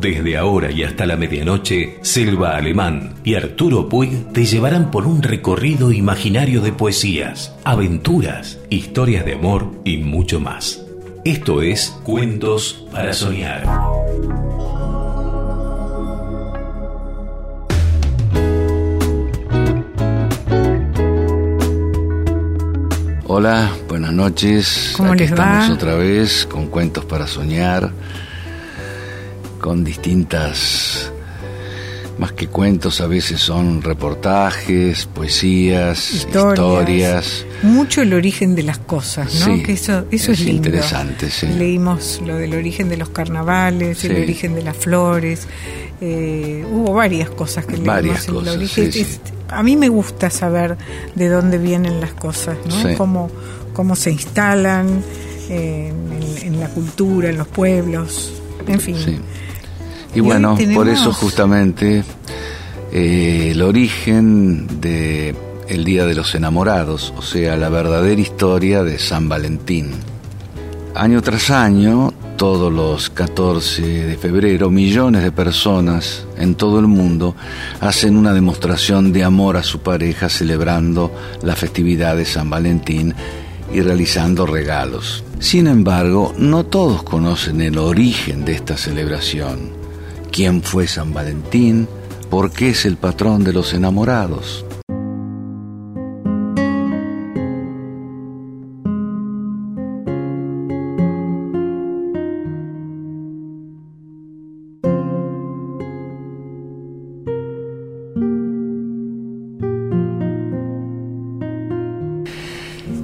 Desde ahora y hasta la medianoche, Selva Alemán y Arturo Puig te llevarán por un recorrido imaginario de poesías, aventuras, historias de amor y mucho más. Esto es Cuentos para Soñar. Hola, buenas noches. ¿Cómo Aquí les va? estamos otra vez con Cuentos para Soñar, con distintas, más que cuentos, a veces son reportajes, poesías, Historias. historias. Mucho el origen de las cosas, ¿no? Sí, que eso, eso es, es lindo. interesante, sí. Leímos lo del origen de los carnavales, el origen de las flores. eh, hubo varias cosas que leímos. Varias el cosas, origen. sí, Es- sí. a mí me gusta saber de dónde vienen las cosas, ¿no? Cómo, cómo se instalan eh, en, en la cultura, en los pueblos, en fin. Y, bueno, por eso justamente eh, el origen de el Día de los Enamorados, o sea, la verdadera historia de San Valentín. Año tras año, todos los 14 de febrero, millones de personas en todo el mundo hacen una demostración de amor a su pareja celebrando la festividad de San Valentín y realizando regalos. Sin embargo, no todos conocen el origen de esta celebración. ¿Quién fue San Valentín? ¿Por qué es el patrón de los enamorados?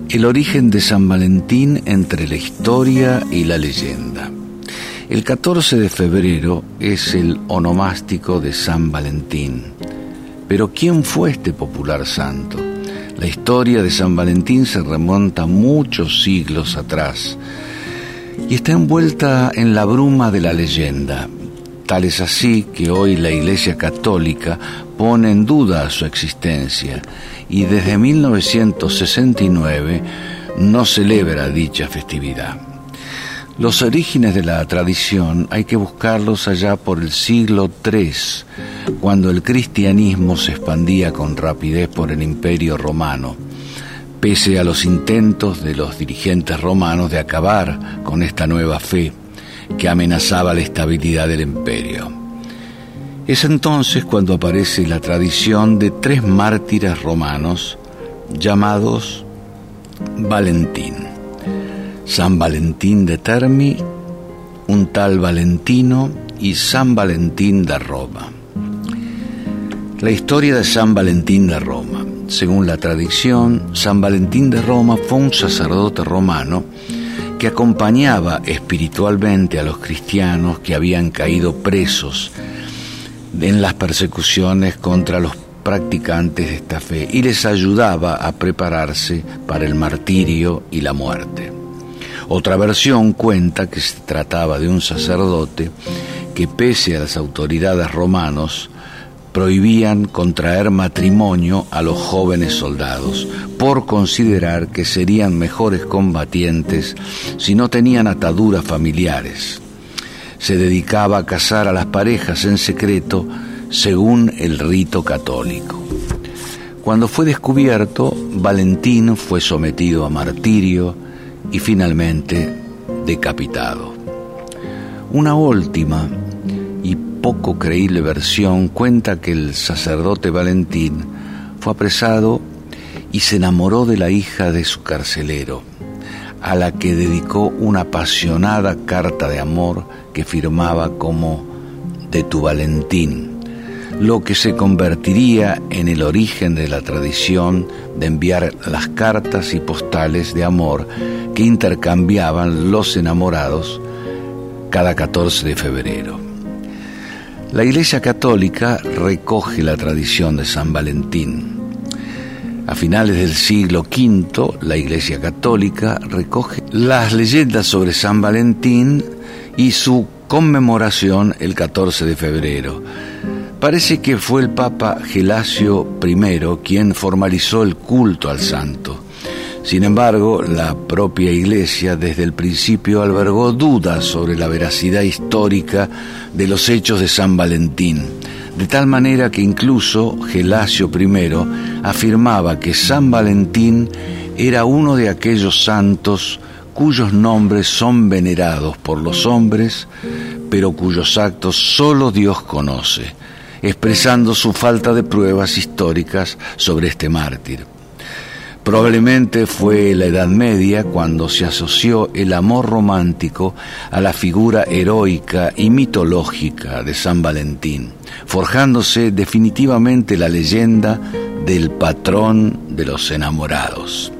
El origen de San Valentín entre la historia y la leyenda. El 14 de febrero es el onomástico de San Valentín. Pero ¿quién fue este popular santo? La historia de San Valentín se remonta muchos siglos atrás y está envuelta en la bruma de la leyenda. Tal es así que hoy la Iglesia Católica pone en duda su existencia y desde 1969 no celebra dicha festividad. Los orígenes de la tradición hay que buscarlos allá por el siglo III, cuando el cristianismo se expandía con rapidez por el imperio romano, pese a los intentos de los dirigentes romanos de acabar con esta nueva fe que amenazaba la estabilidad del imperio. Es entonces cuando aparece la tradición de tres mártires romanos llamados Valentín. San Valentín de Termi, un tal Valentino y San Valentín de Roma. La historia de San Valentín de Roma. Según la tradición, San Valentín de Roma fue un sacerdote romano que acompañaba espiritualmente a los cristianos que habían caído presos en las persecuciones contra los practicantes de esta fe y les ayudaba a prepararse para el martirio y la muerte. Otra versión cuenta que se trataba de un sacerdote que pese a las autoridades romanos prohibían contraer matrimonio a los jóvenes soldados por considerar que serían mejores combatientes si no tenían ataduras familiares. Se dedicaba a casar a las parejas en secreto según el rito católico. Cuando fue descubierto, Valentín fue sometido a martirio y finalmente decapitado. Una última y poco creíble versión cuenta que el sacerdote Valentín fue apresado y se enamoró de la hija de su carcelero, a la que dedicó una apasionada carta de amor que firmaba como de tu Valentín, lo que se convertiría en el origen de la tradición de enviar las cartas y postales de amor que intercambiaban los enamorados cada 14 de febrero. La Iglesia Católica recoge la tradición de San Valentín. A finales del siglo V, la Iglesia Católica recoge las leyendas sobre San Valentín y su conmemoración el 14 de febrero. Parece que fue el Papa Gelasio I quien formalizó el culto al santo. Sin embargo, la propia Iglesia desde el principio albergó dudas sobre la veracidad histórica de los hechos de San Valentín, de tal manera que incluso Gelasio I afirmaba que San Valentín era uno de aquellos santos cuyos nombres son venerados por los hombres, pero cuyos actos solo Dios conoce, expresando su falta de pruebas históricas sobre este mártir. Probablemente fue la Edad Media cuando se asoció el amor romántico a la figura heroica y mitológica de San Valentín, forjándose definitivamente la leyenda del patrón de los enamorados.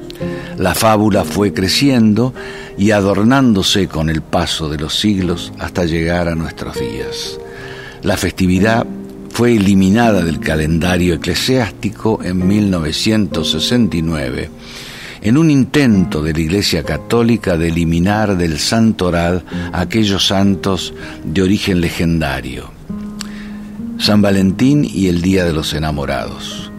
La fábula fue creciendo y adornándose con el paso de los siglos hasta llegar a nuestros días. La festividad fue eliminada del calendario eclesiástico en 1969 en un intento de la Iglesia Católica de eliminar del santoral aquellos santos de origen legendario. San Valentín y el Día de los Enamorados.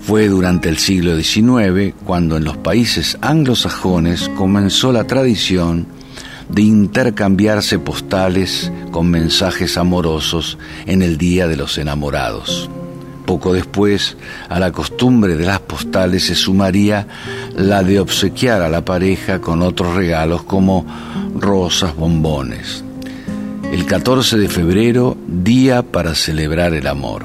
Fue durante el siglo XIX cuando en los países anglosajones comenzó la tradición de intercambiarse postales con mensajes amorosos en el Día de los Enamorados. Poco después, a la costumbre de las postales se sumaría la de obsequiar a la pareja con otros regalos como rosas, bombones. El 14 de febrero, día para celebrar el amor.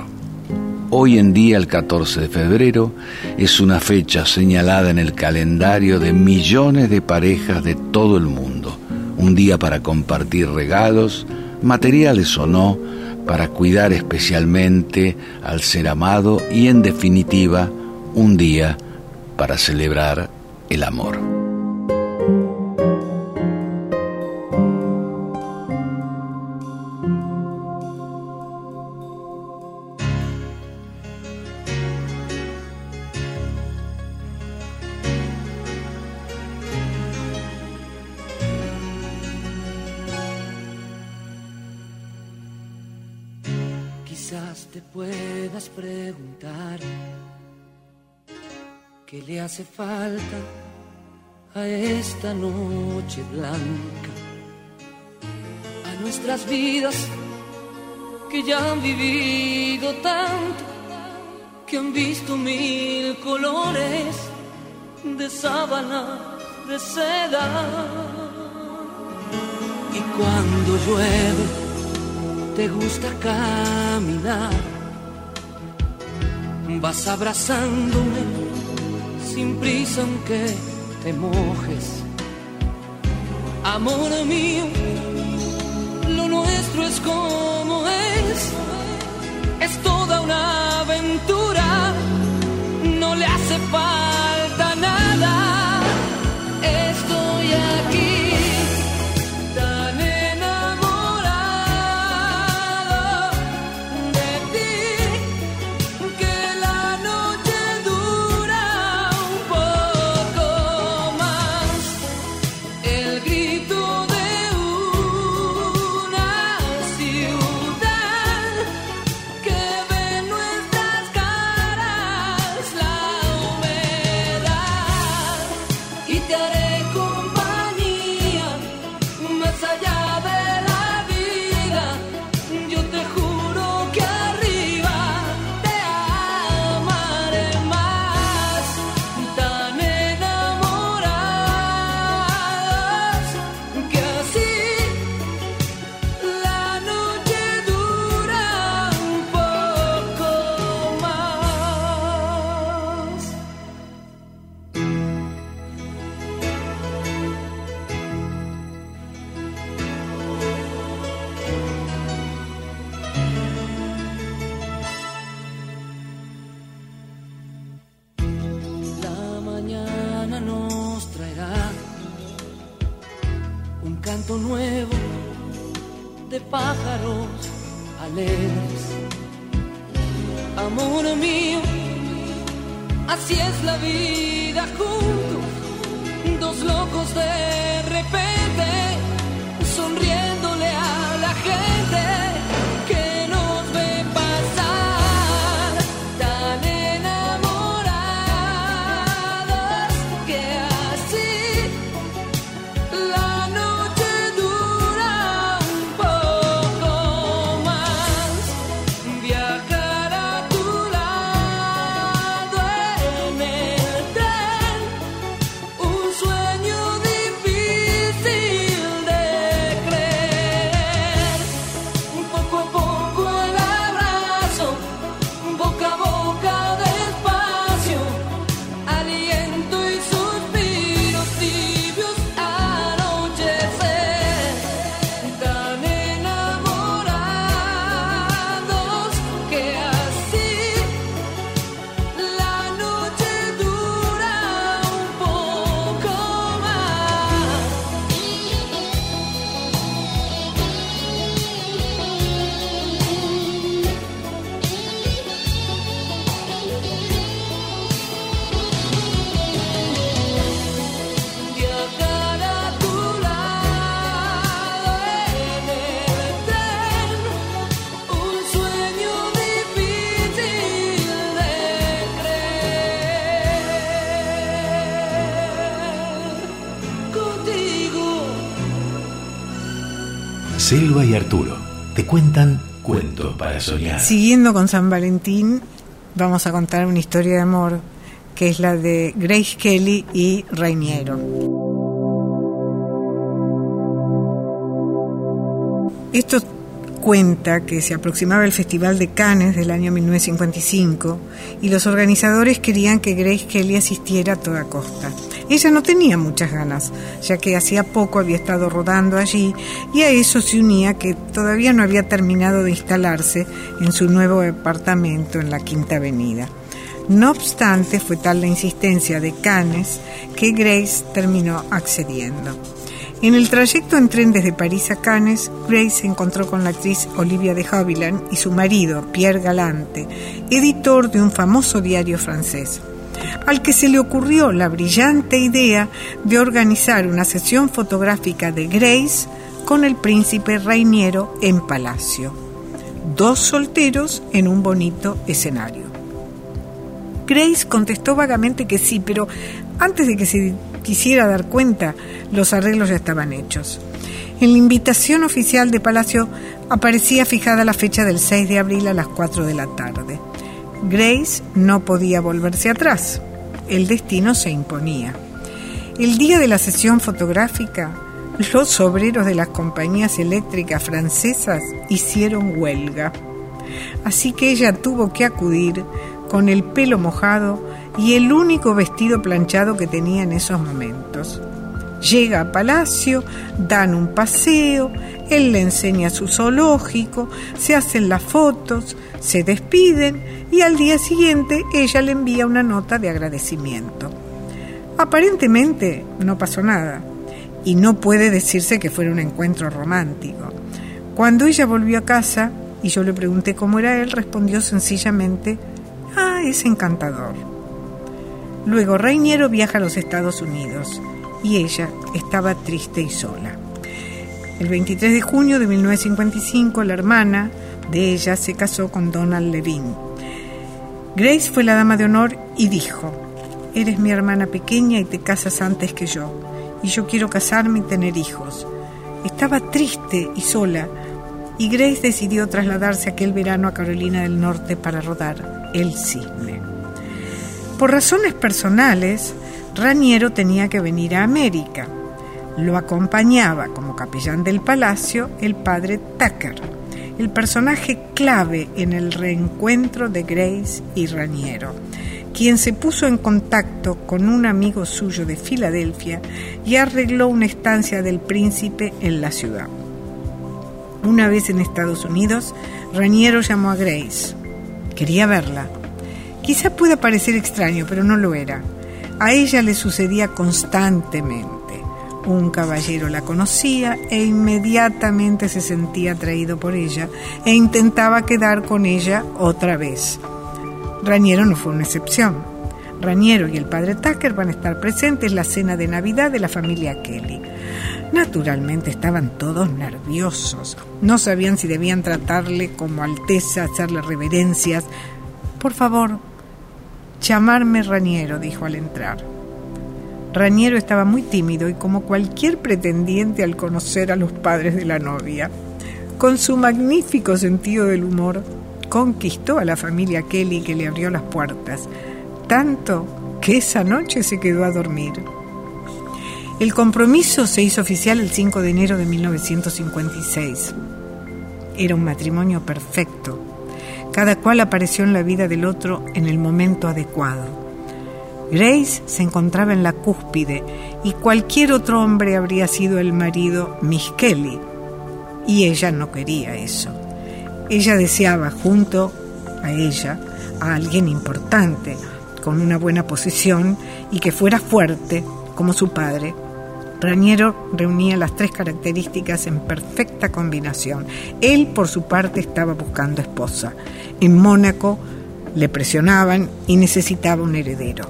Hoy en día, el 14 de febrero, es una fecha señalada en el calendario de millones de parejas de todo el mundo. Un día para compartir regalos, materiales o no, para cuidar especialmente al ser amado y en definitiva, un día para celebrar el amor. Esta noche blanca, a nuestras vidas que ya han vivido tanto, que han visto mil colores de sábana, de seda. Y cuando llueve, te gusta caminar, vas abrazándome sin prisa aunque te mojes. Amor mío, lo nuestro es como pájaros alegres. Amor mío, así es la vida juntos, dos locos de repente Te cuentan cuentos para soñar. Siguiendo con San Valentín, vamos a contar una historia de amor que es la de Grace Kelly y Rainiero. Cuenta que se aproximaba el Festival de Cannes del año 1955 y los organizadores querían que Grace Kelly asistiera a toda costa. Ella no tenía muchas ganas, ya que hacía poco había estado rodando allí y a eso se unía que todavía no había terminado de instalarse en su nuevo departamento en la Quinta Avenida. No obstante, fue tal la insistencia de Cannes que Grace terminó accediendo. En el trayecto en tren desde París a Cannes, Grace se encontró con la actriz Olivia de Havilland y su marido, Pierre Galante, editor de un famoso diario francés, al que se le ocurrió la brillante idea de organizar una sesión fotográfica de Grace con el príncipe Reiniero en Palacio. Dos solteros en un bonito escenario. Grace contestó vagamente que sí, pero antes de que se quisiera dar cuenta, los arreglos ya estaban hechos. En la invitación oficial de Palacio aparecía fijada la fecha del 6 de abril a las 4 de la tarde. Grace no podía volverse atrás. El destino se imponía. El día de la sesión fotográfica, los obreros de las compañías eléctricas francesas hicieron huelga. Así que ella tuvo que acudir con el pelo mojado y el único vestido planchado que tenía en esos momentos. Llega a palacio, dan un paseo, él le enseña su zoológico, se hacen las fotos, se despiden y al día siguiente ella le envía una nota de agradecimiento. Aparentemente no pasó nada y no puede decirse que fuera un encuentro romántico. Cuando ella volvió a casa y yo le pregunté cómo era él, respondió sencillamente Ah, es encantador. Luego Reiniero viaja a los Estados Unidos y ella estaba triste y sola. El 23 de junio de 1955 la hermana de ella se casó con Donald Levine. Grace fue la dama de honor y dijo, eres mi hermana pequeña y te casas antes que yo, y yo quiero casarme y tener hijos. Estaba triste y sola, y Grace decidió trasladarse aquel verano a Carolina del Norte para rodar El Cisne. Por razones personales, Raniero tenía que venir a América. Lo acompañaba como capellán del palacio el padre Tucker, el personaje clave en el reencuentro de Grace y Raniero, quien se puso en contacto con un amigo suyo de Filadelfia y arregló una estancia del príncipe en la ciudad. Una vez en Estados Unidos, Raniero llamó a Grace. Quería verla. Quizá pueda parecer extraño, pero no lo era. A ella le sucedía constantemente. Un caballero la conocía e inmediatamente se sentía atraído por ella e intentaba quedar con ella otra vez. Raniero no fue una excepción. Raniero y el padre Tucker van a estar presentes en la cena de Navidad de la familia Kelly. Naturalmente estaban todos nerviosos. No sabían si debían tratarle como alteza, hacerle reverencias. Por favor, llamarme Raniero, dijo al entrar. Raniero estaba muy tímido y como cualquier pretendiente al conocer a los padres de la novia. Con su magnífico sentido del humor, conquistó a la familia Kelly que le abrió las puertas, tanto que esa noche se quedó a dormir. El compromiso se hizo oficial el 5 de enero de 1956. Era un matrimonio perfecto. Cada cual apareció en la vida del otro en el momento adecuado. Grace se encontraba en la cúspide y cualquier otro hombre habría sido el marido Miss Kelly. Y ella no quería eso. Ella deseaba junto a ella a alguien importante, con una buena posición y que fuera fuerte como su padre Raniero reunía las tres características en perfecta combinación. Él, por su parte, estaba buscando esposa. En Mónaco le presionaban y necesitaba un heredero.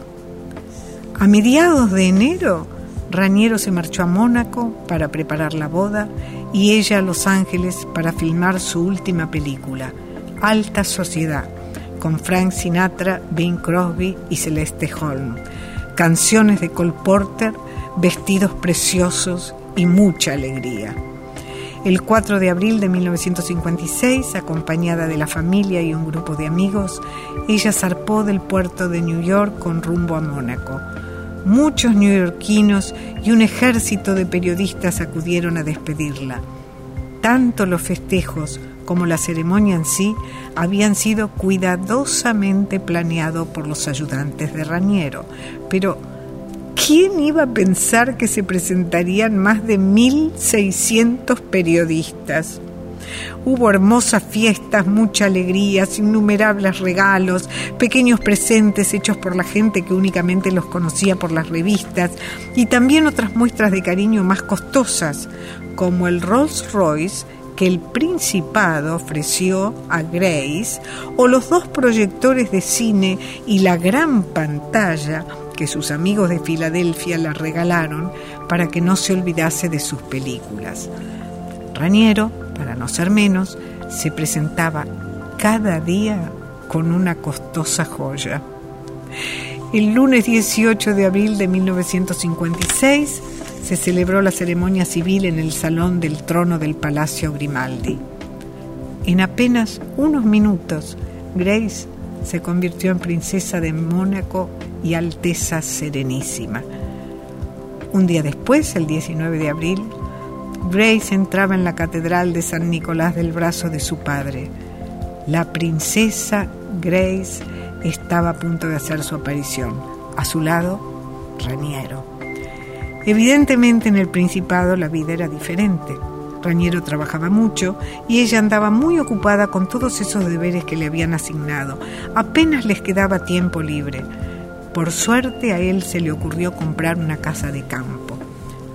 A mediados de enero, Raniero se marchó a Mónaco para preparar la boda y ella a Los Ángeles para filmar su última película, Alta Sociedad, con Frank Sinatra, Bing Crosby y Celeste Holm. Canciones de Cole Porter vestidos preciosos y mucha alegría. El 4 de abril de 1956, acompañada de la familia y un grupo de amigos, ella zarpó del puerto de New York con rumbo a Mónaco. Muchos neoyorquinos y un ejército de periodistas acudieron a despedirla. Tanto los festejos como la ceremonia en sí habían sido cuidadosamente planeados por los ayudantes de Raniero, pero ¿quién iba a pensar que se presentarían más de 1.600 periodistas? Hubo hermosas fiestas, mucha alegría, innumerables regalos, pequeños presentes hechos por la gente que únicamente los conocía por las revistas y también otras muestras de cariño más costosas, como el Rolls Royce que el Principado ofreció a Grace o los dos proyectores de cine y la gran pantalla que sus amigos de Filadelfia la regalaron para que no se olvidase de sus películas. Raniero para no ser menos, se presentaba cada día con una costosa joya. El lunes 18 de abril de 1956 se celebró la ceremonia civil en el salón del trono del Palacio Grimaldi. En apenas unos minutos, Grace se convirtió en princesa de Mónaco y Alteza Serenísima. Un día después, el 19 de abril, Grace entraba en la catedral de San Nicolás del brazo de su padre. La princesa Grace estaba a punto de hacer su aparición. A su lado, Raniero. Evidentemente en el Principado la vida era diferente. Raniero trabajaba mucho y ella andaba muy ocupada con todos esos deberes que le habían asignado. Apenas les quedaba tiempo libre. Por suerte a él se le ocurrió comprar una casa de campo,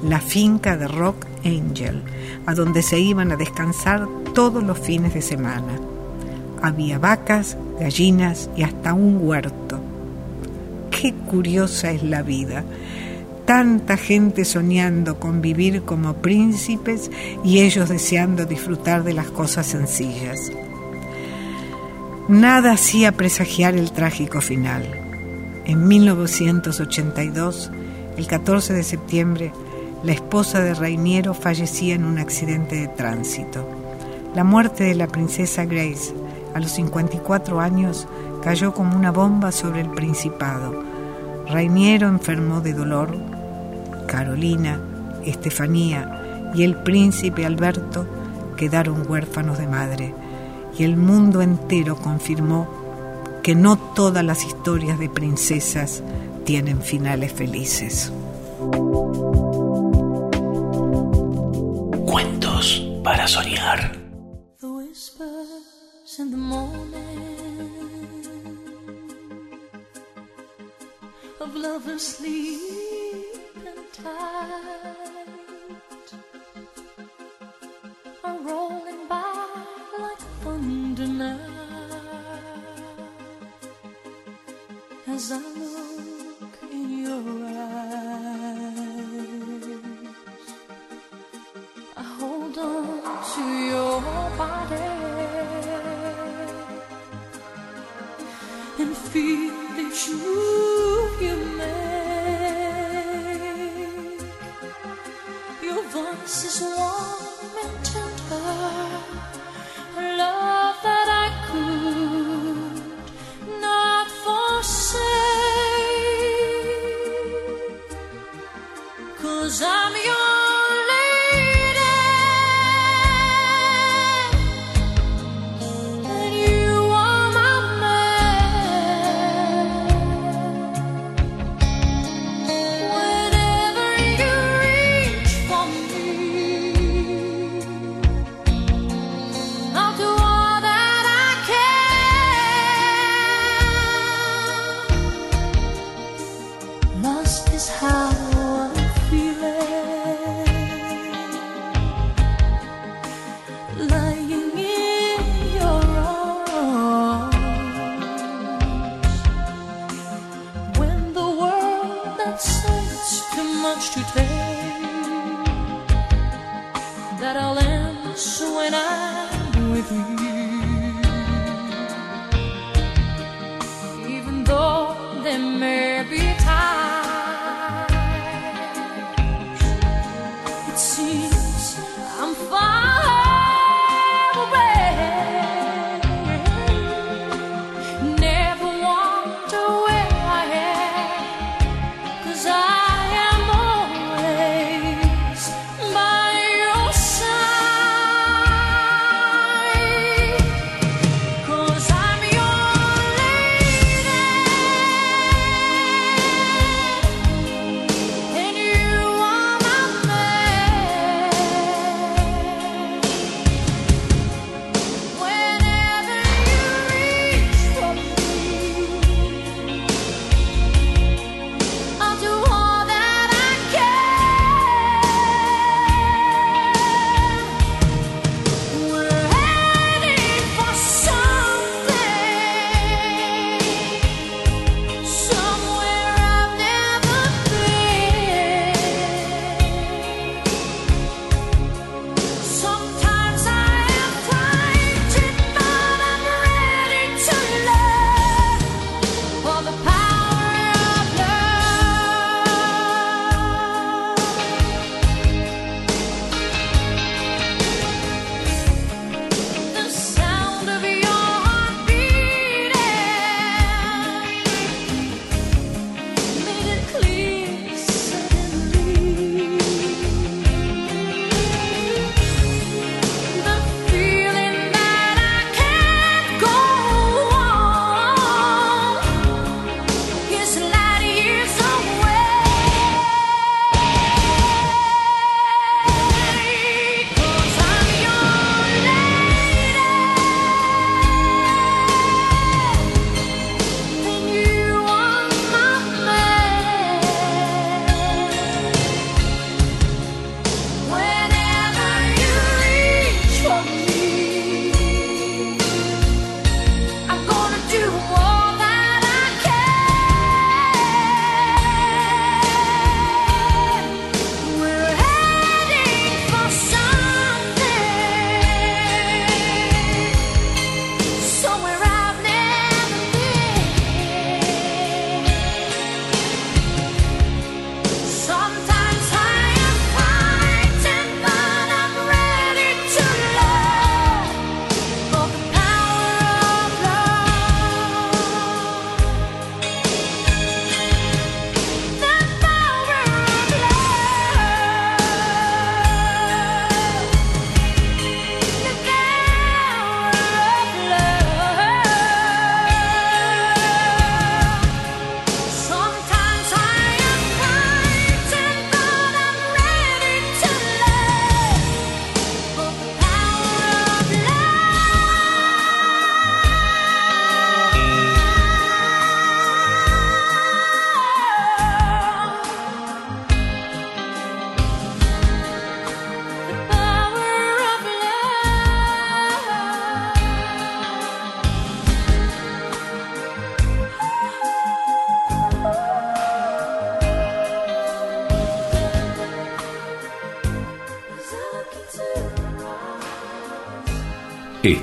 la finca de Rock Angel, a donde se iban a descansar todos los fines de semana. Había vacas, gallinas y hasta un huerto. Qué curiosa es la vida. Tanta gente soñando con vivir como príncipes y ellos deseando disfrutar de las cosas sencillas. Nada hacía presagiar el trágico final. En 1982, el 14 de septiembre, la esposa de Rainiero fallecía en un accidente de tránsito. La muerte de la princesa Grace a los 54 años cayó como una bomba sobre el principado. Rainiero enfermó de dolor. Carolina, Estefanía y el príncipe Alberto quedaron huérfanos de madre y el mundo entero confirmó que no todas las historias de princesas tienen finales felices. para soñar. The as I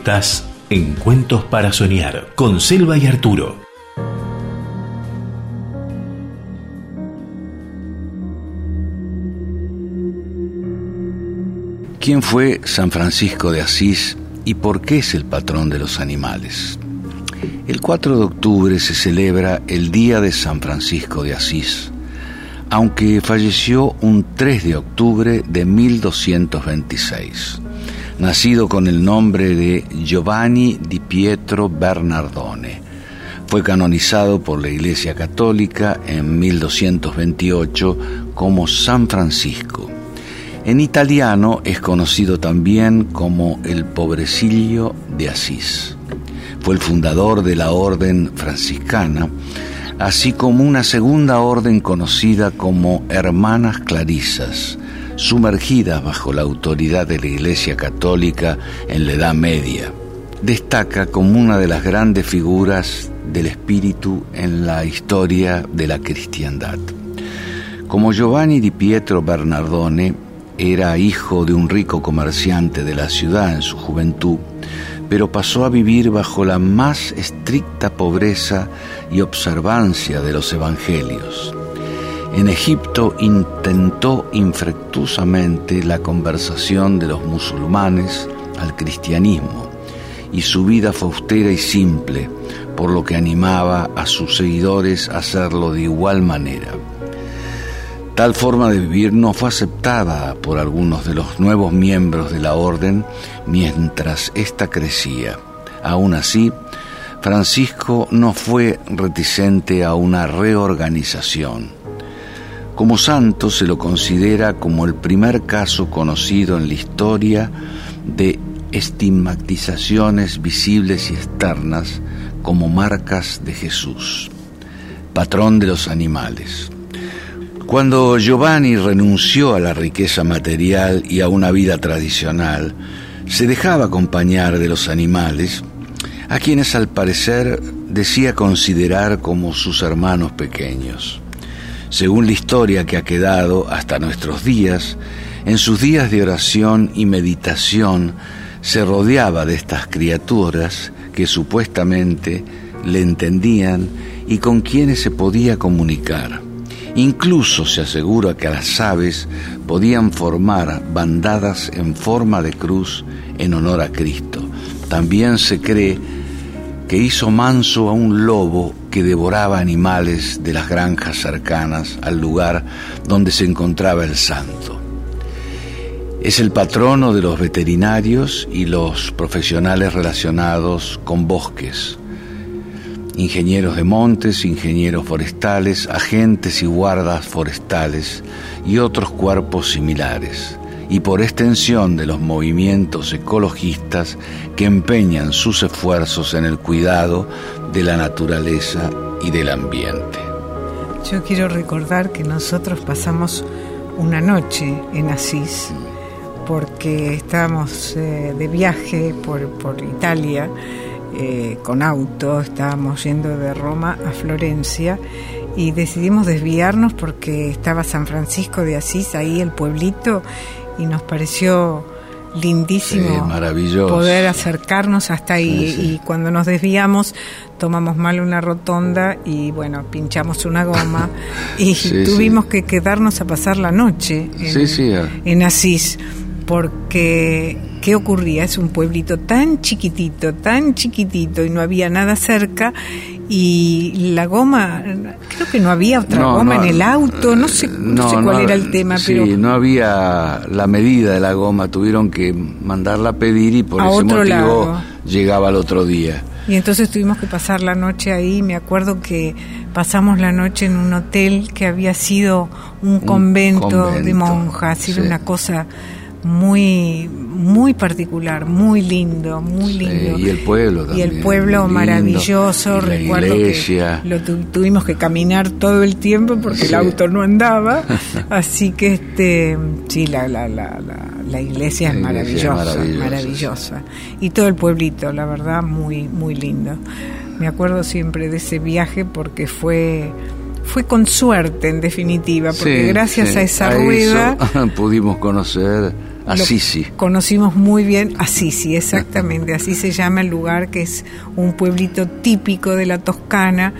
Estás en Cuentos para Soñar con Selva y Arturo. ¿Quién fue San Francisco de Asís y por qué es el patrón de los animales? El 4 de octubre se celebra el Día de San Francisco de Asís, aunque falleció un 3 de octubre de 1226, nacido con el nombre de Giovanni di Pietro Bernardone. Fue canonizado por la Iglesia Católica en 1228 como San Francisco en italiano es conocido también como el pobrecillo de Asís. Fue el fundador de la orden franciscana, así como una segunda orden conocida como Hermanas Clarisas, sumergidas bajo la autoridad de la Iglesia Católica en la Edad Media. Destaca como una de las grandes figuras del espíritu en la historia de la cristiandad. Como Giovanni di Pietro Bernardone, era hijo de un rico comerciante de la ciudad en su juventud, pero pasó a vivir bajo la más estricta pobreza y observancia de los evangelios. En Egipto intentó infructuosamente la conversación de los musulmanes al cristianismo y su vida fue austera y simple, por lo que animaba a sus seguidores a hacerlo de igual manera. Tal forma de vivir no fue aceptada por algunos de los nuevos miembros de la orden mientras ésta crecía. Aún así, Francisco no fue reticente a una reorganización. Como santo se lo considera como el primer caso conocido en la historia de estigmatizaciones visibles y externas como marcas de Jesús, patrón de los animales. Cuando Giovanni renunció a la riqueza material y a una vida tradicional, se dejaba acompañar de los animales, a quienes al parecer decía considerar como sus hermanos pequeños. Según la historia que ha quedado hasta nuestros días, en sus días de oración y meditación se rodeaba de estas criaturas que supuestamente le entendían y con quienes se podía comunicar. Incluso se asegura que las aves podían formar bandadas en forma de cruz en honor a Cristo. También se cree que hizo manso a un lobo que devoraba animales de las granjas cercanas al lugar donde se encontraba el santo. Es el patrono de los veterinarios y los profesionales relacionados con bosques, ingenieros de montes, ingenieros forestales, agentes y guardas forestales y otros cuerpos similares, y por extensión de los movimientos ecologistas que empeñan sus esfuerzos en el cuidado de la naturaleza y del ambiente. Yo quiero recordar que nosotros pasamos una noche en Asís porque estábamos eh, de viaje por, por Italia eh, con auto, estábamos yendo de Roma a Florencia y decidimos desviarnos porque estaba San Francisco de Asís, ahí el pueblito, y nos pareció lindísimo poder acercarnos hasta ahí. Y cuando nos desviamos tomamos mal una rotonda y bueno pinchamos una goma y tuvimos que quedarnos a pasar la noche en, en Asís porque ¿qué ocurría? Es un pueblito tan chiquitito, tan chiquitito y no había nada cerca y la goma, creo que no había otra goma en el auto, no sé, no, sé cuál era el tema, sí, pero... no había la medida de la goma, tuvieron que mandarla a pedir y por ese motivo llegaba al otro día. Y entonces tuvimos que pasar la noche ahí, me acuerdo que pasamos la noche en un hotel que había sido un, convento, de monjas, era una cosa muy muy particular, muy lindo, muy lindo. y el pueblo también. Y el pueblo maravilloso, recuerdo que lo tuvimos que caminar todo el tiempo porque el auto no andaba, así que este sí la la, la, la, iglesia, es maravillosa, maravillosa, Y todo el pueblito, la verdad, muy muy lindo. Me acuerdo siempre de ese viaje porque fue fue con suerte, en definitiva, porque Sí, gracias sí, a esa rueda pudimos conocer a Sisi. Conocimos muy bien a Sisi, exactamente, así se llama el lugar, que es un pueblito típico de la Toscana,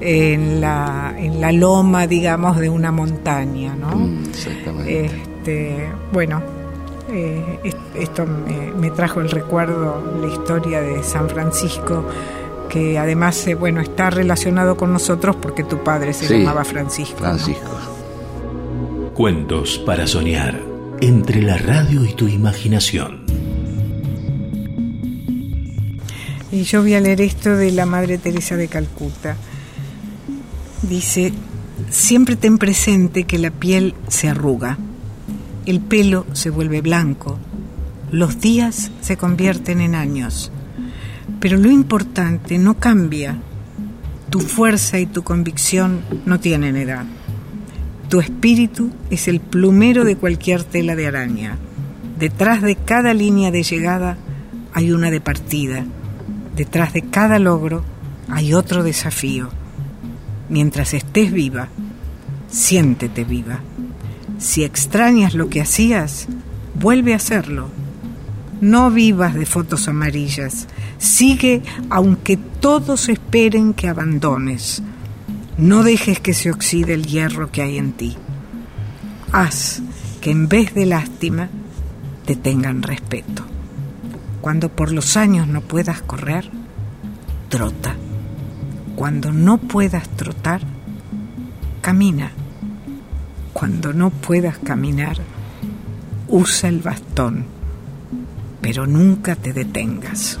en la, en la loma, digamos, de una montaña, ¿no? Mm, exactamente. Este, bueno, eh, es- esto me, me trajo el recuerdo, la historia de San Francisco, que además, eh, bueno, está relacionado con nosotros porque tu padre se Sí, llamaba Francisco. ¿no? Francisco. Cuentos para soñar entre la radio y tu imaginación. Y yo voy a leer esto de la Madre Teresa de Calcuta. Dice, siempre ten presente que la piel se arruga, el pelo se vuelve blanco, los días se convierten en años, pero lo importante no cambia. Tu fuerza y tu convicción no tienen edad. Tu espíritu es el plumero de cualquier tela de araña. Detrás de cada línea de llegada hay una de partida. Detrás de cada logro hay otro desafío. Mientras estés viva, siéntete viva. Si extrañas lo que hacías, vuelve a hacerlo. No vivas de fotos amarillas. Sigue aunque todos esperen que abandones. No dejes que se oxide el hierro que hay en ti. Haz que en vez de lástima te tengan respeto. Cuando por los años no puedas correr, trota. Cuando no puedas trotar, camina. Cuando no puedas caminar, usa el bastón, pero nunca te detengas.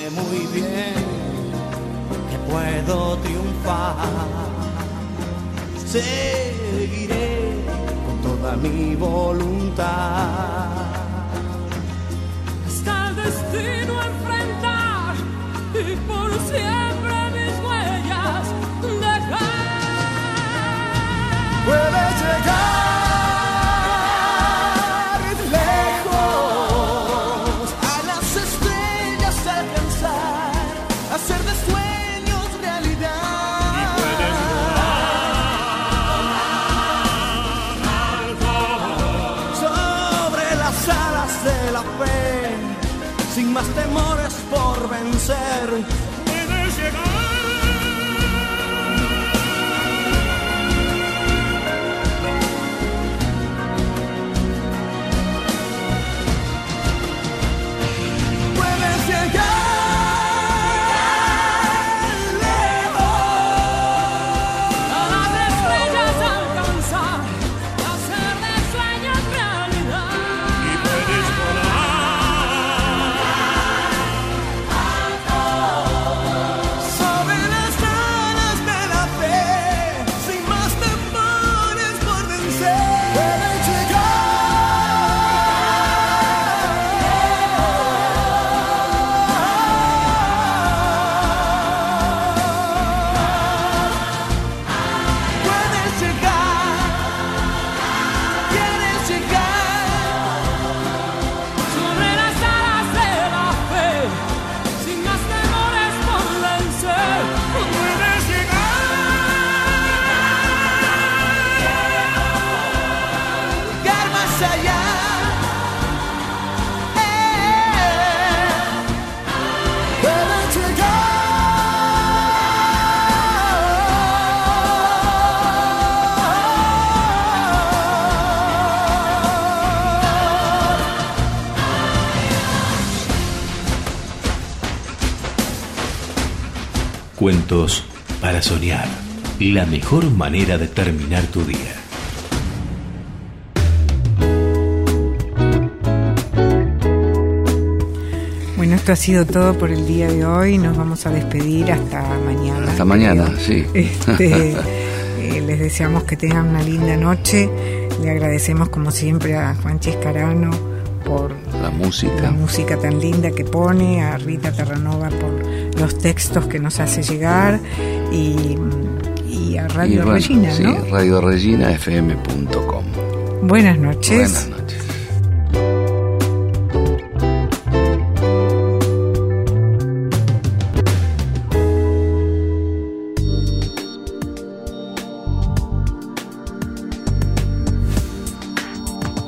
Sé muy bien que puedo triunfar. Seguiré con toda mi voluntad. Hasta el destino enfrentar y por siempre mis huellas dejar. Puedes llegar Cuentos para soñar. La mejor manera de terminar tu día. Bueno, esto ha sido todo por el día de hoy. Nos vamos a despedir hasta mañana. Hasta mañana, sí. Este, eh, les deseamos que tengan una linda noche. Le agradecemos como siempre a Juan Chiscarano por La música. la música tan linda que pone, a Rita Terranova por los textos que nos hace llegar y, y a Radio Y bueno, Regina, sí, ¿no? radioreginafm.com. Buenas noches. Buenas noches.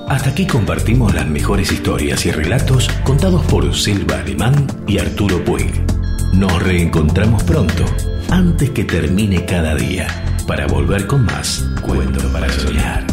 Hasta aquí compartimos las mejores historias y relatos contados por Silva Alemán y Arturo Puig. Nos reencontramos pronto, antes que termine cada día, para volver con más Cuento para Soñar.